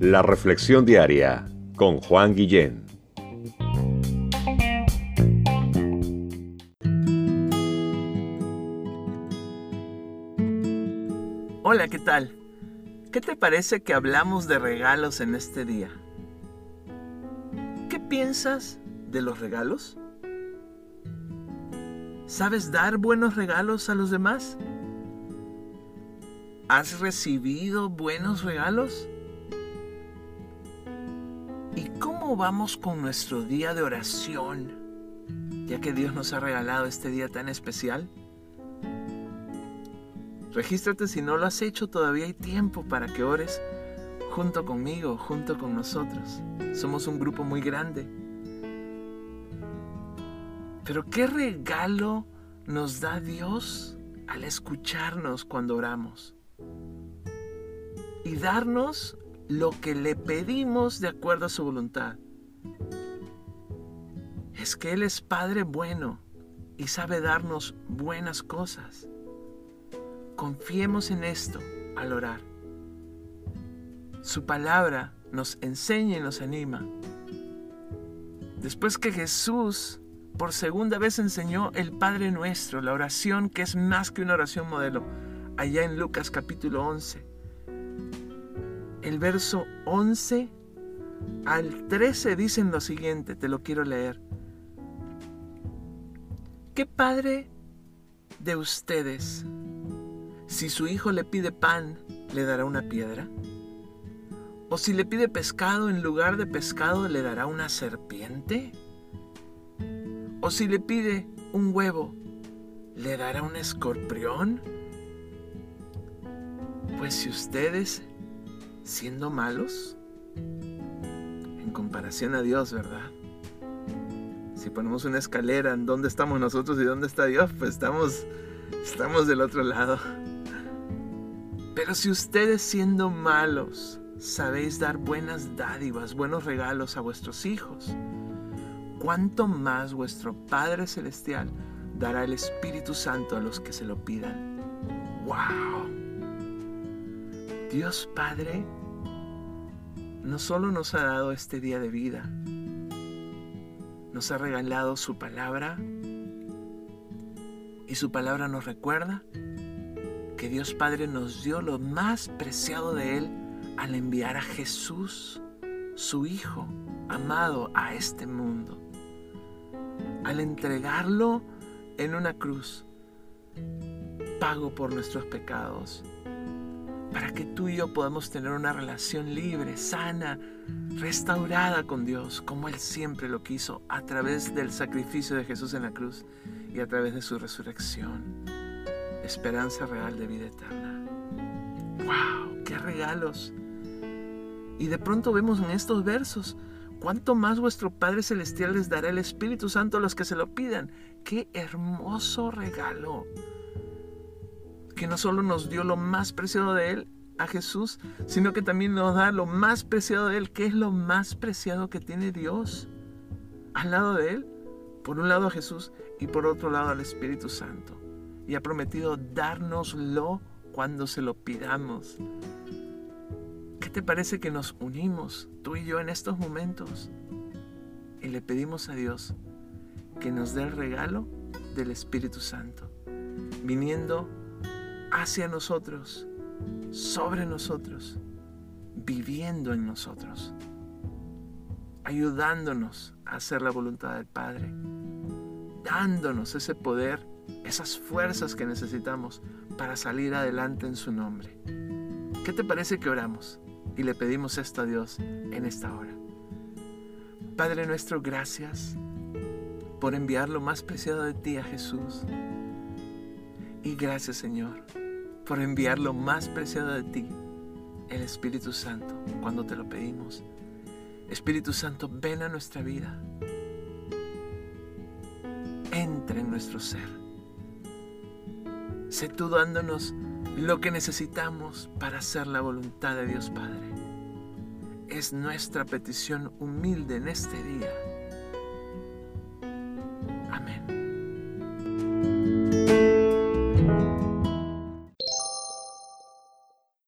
La Reflexión Diaria con Juan Guillén. Hola, ¿qué tal? ¿Qué te parece que hablamos de regalos en este día? ¿Qué piensas de los regalos? ¿Sabes dar buenos regalos a los demás? ¿Has recibido buenos regalos? ¿Y cómo vamos con nuestro día de oración, ya que Dios nos ha regalado este día tan especial? Regístrate si no lo has hecho, todavía hay tiempo para que ores junto conmigo, junto con nosotros. Somos un grupo muy grande. Pero qué regalo nos da Dios al escucharnos cuando oramos y darnos lo que le pedimos de acuerdo a su voluntad. Es que Él es Padre bueno y sabe darnos buenas cosas. Confiemos en esto al orar. Su palabra nos enseña y nos anima. Después que Jesús por segunda vez enseñó el Padre Nuestro, la oración que es más que una oración modelo, allá en Lucas capítulo 11. El verso 11 al 13 dicen lo siguiente, te lo quiero leer. ¿Qué padre de ustedes si su hijo le pide pan, le dará una piedra? ¿O si le pide pescado, en lugar de pescado, le dará una serpiente? ¿O si le pide un huevo, le dará un escorpión? Pues si ustedes, siendo malos, en comparación a Dios, ¿verdad? Si ponemos una escalera en dónde estamos nosotros y dónde está Dios, pues estamos, estamos del otro lado. Pero si ustedes siendo malos sabéis dar buenas dádivas, buenos regalos a vuestros hijos, ¿cuánto más vuestro Padre Celestial dará el Espíritu Santo a los que se lo pidan? ¡Wow! Dios Padre no solo nos ha dado este día de vida, nos ha regalado su palabra y su palabra nos recuerda que Dios Padre nos dio lo más preciado de Él al enviar a Jesús, su Hijo amado, a este mundo. Al entregarlo en una cruz, pago por nuestros pecados, para que tú y yo podamos tener una relación libre, sana, restaurada con Dios, como Él siempre lo quiso, a través del sacrificio de Jesús en la cruz y a través de su resurrección esperanza real de vida eterna. ¡Wow! ¡Qué regalos! Y de pronto vemos en estos versos, ¿cuánto más vuestro Padre Celestial les dará el Espíritu Santo a los que se lo pidan? ¡Qué hermoso regalo! Que no solo nos dio lo más preciado de Él, a Jesús, sino que también nos da lo más preciado de Él, que es lo más preciado que tiene Dios. Al lado de Él, por un lado a Jesús y por otro lado al Espíritu Santo y ha prometido dárnoslo cuando se lo pidamos. ¿Qué te parece que nos unimos, tú y yo, en estos momentos y le pedimos a Dios que nos dé el regalo del Espíritu Santo, viniendo hacia nosotros, sobre nosotros, viviendo en nosotros, ayudándonos a hacer la voluntad del Padre, dándonos ese poder esas fuerzas que necesitamos para salir adelante en su nombre. ¿Qué te parece que oramos y le pedimos esto a Dios en esta hora? Padre nuestro, gracias por enviar lo más preciado de ti a Jesús. Y gracias Señor por enviar lo más preciado de ti, el Espíritu Santo, cuando te lo pedimos. Espíritu Santo, ven a nuestra vida. Entra en nuestro ser Sé tú dándonos lo que necesitamos para hacer la voluntad de Dios Padre. Es nuestra petición humilde en este día